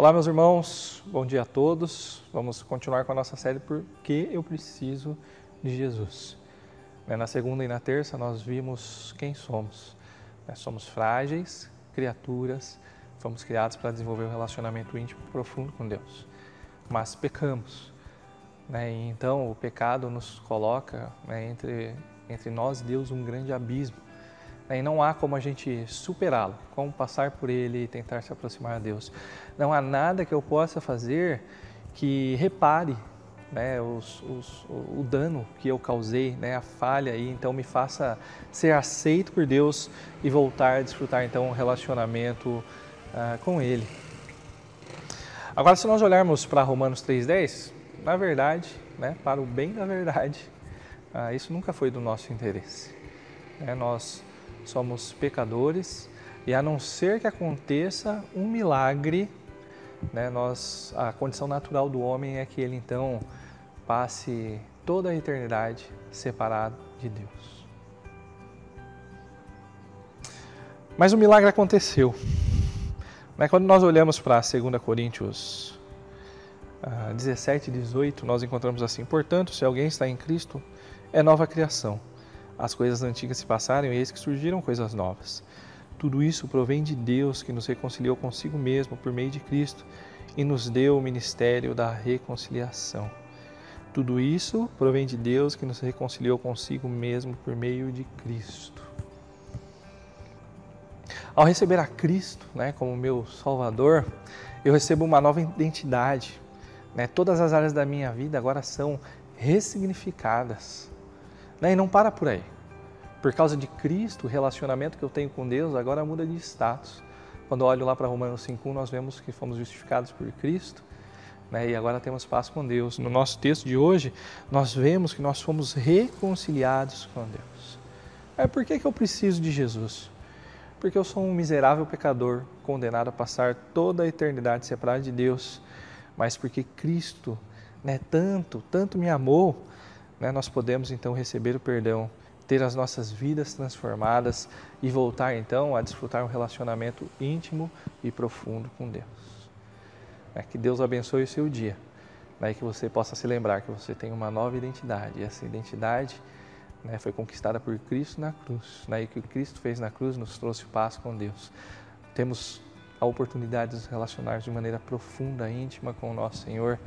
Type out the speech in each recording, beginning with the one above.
Olá, meus irmãos, bom dia a todos. Vamos continuar com a nossa série Por que eu preciso de Jesus. Né, na segunda e na terça, nós vimos quem somos. Nós somos frágeis, criaturas, fomos criados para desenvolver um relacionamento íntimo profundo com Deus. Mas pecamos. Né? Então, o pecado nos coloca né, entre, entre nós e Deus um grande abismo. Né, e não há como a gente superá-lo, como passar por ele e tentar se aproximar de Deus. Não há nada que eu possa fazer que repare né, os, os, o dano que eu causei, né, a falha, e então me faça ser aceito por Deus e voltar a desfrutar então um relacionamento uh, com Ele. Agora, se nós olharmos para Romanos 3,10, na verdade, né, para o bem da verdade, uh, isso nunca foi do nosso interesse. É, nós somos pecadores e a não ser que aconteça um milagre, né, nós, a condição natural do homem é que ele então passe toda a eternidade separado de Deus. Mas o milagre aconteceu. Né, quando nós olhamos para 2 Coríntios 17 e 18, nós encontramos assim: Portanto, se alguém está em Cristo, é nova criação as coisas antigas se passaram e eis que surgiram coisas novas. Tudo isso provém de Deus que nos reconciliou consigo mesmo por meio de Cristo e nos deu o ministério da reconciliação. Tudo isso provém de Deus que nos reconciliou consigo mesmo por meio de Cristo. Ao receber a Cristo né, como meu Salvador, eu recebo uma nova identidade. Né? Todas as áreas da minha vida agora são ressignificadas. Né? E não para por aí. Por causa de Cristo, o relacionamento que eu tenho com Deus agora muda de status. Quando olho lá para Romanos 5, nós vemos que fomos justificados por Cristo né? e agora temos paz com Deus. No nosso texto de hoje, nós vemos que nós fomos reconciliados com Deus. É por que, que eu preciso de Jesus? Porque eu sou um miserável pecador, condenado a passar toda a eternidade separado de Deus, mas porque Cristo né, tanto, tanto me amou, né, nós podemos então receber o perdão, ter as nossas vidas transformadas e voltar então a desfrutar um relacionamento íntimo e profundo com Deus. É, que Deus abençoe o seu dia, né, que você possa se lembrar que você tem uma nova identidade e essa identidade né, foi conquistada por Cristo na cruz. Né, e o que Cristo fez na cruz nos trouxe paz com Deus. Temos a oportunidade de nos relacionar de maneira profunda, íntima com o nosso Senhor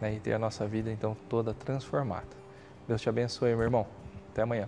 né, e ter a nossa vida então toda transformada. Deus te abençoe, meu irmão. Até amanhã.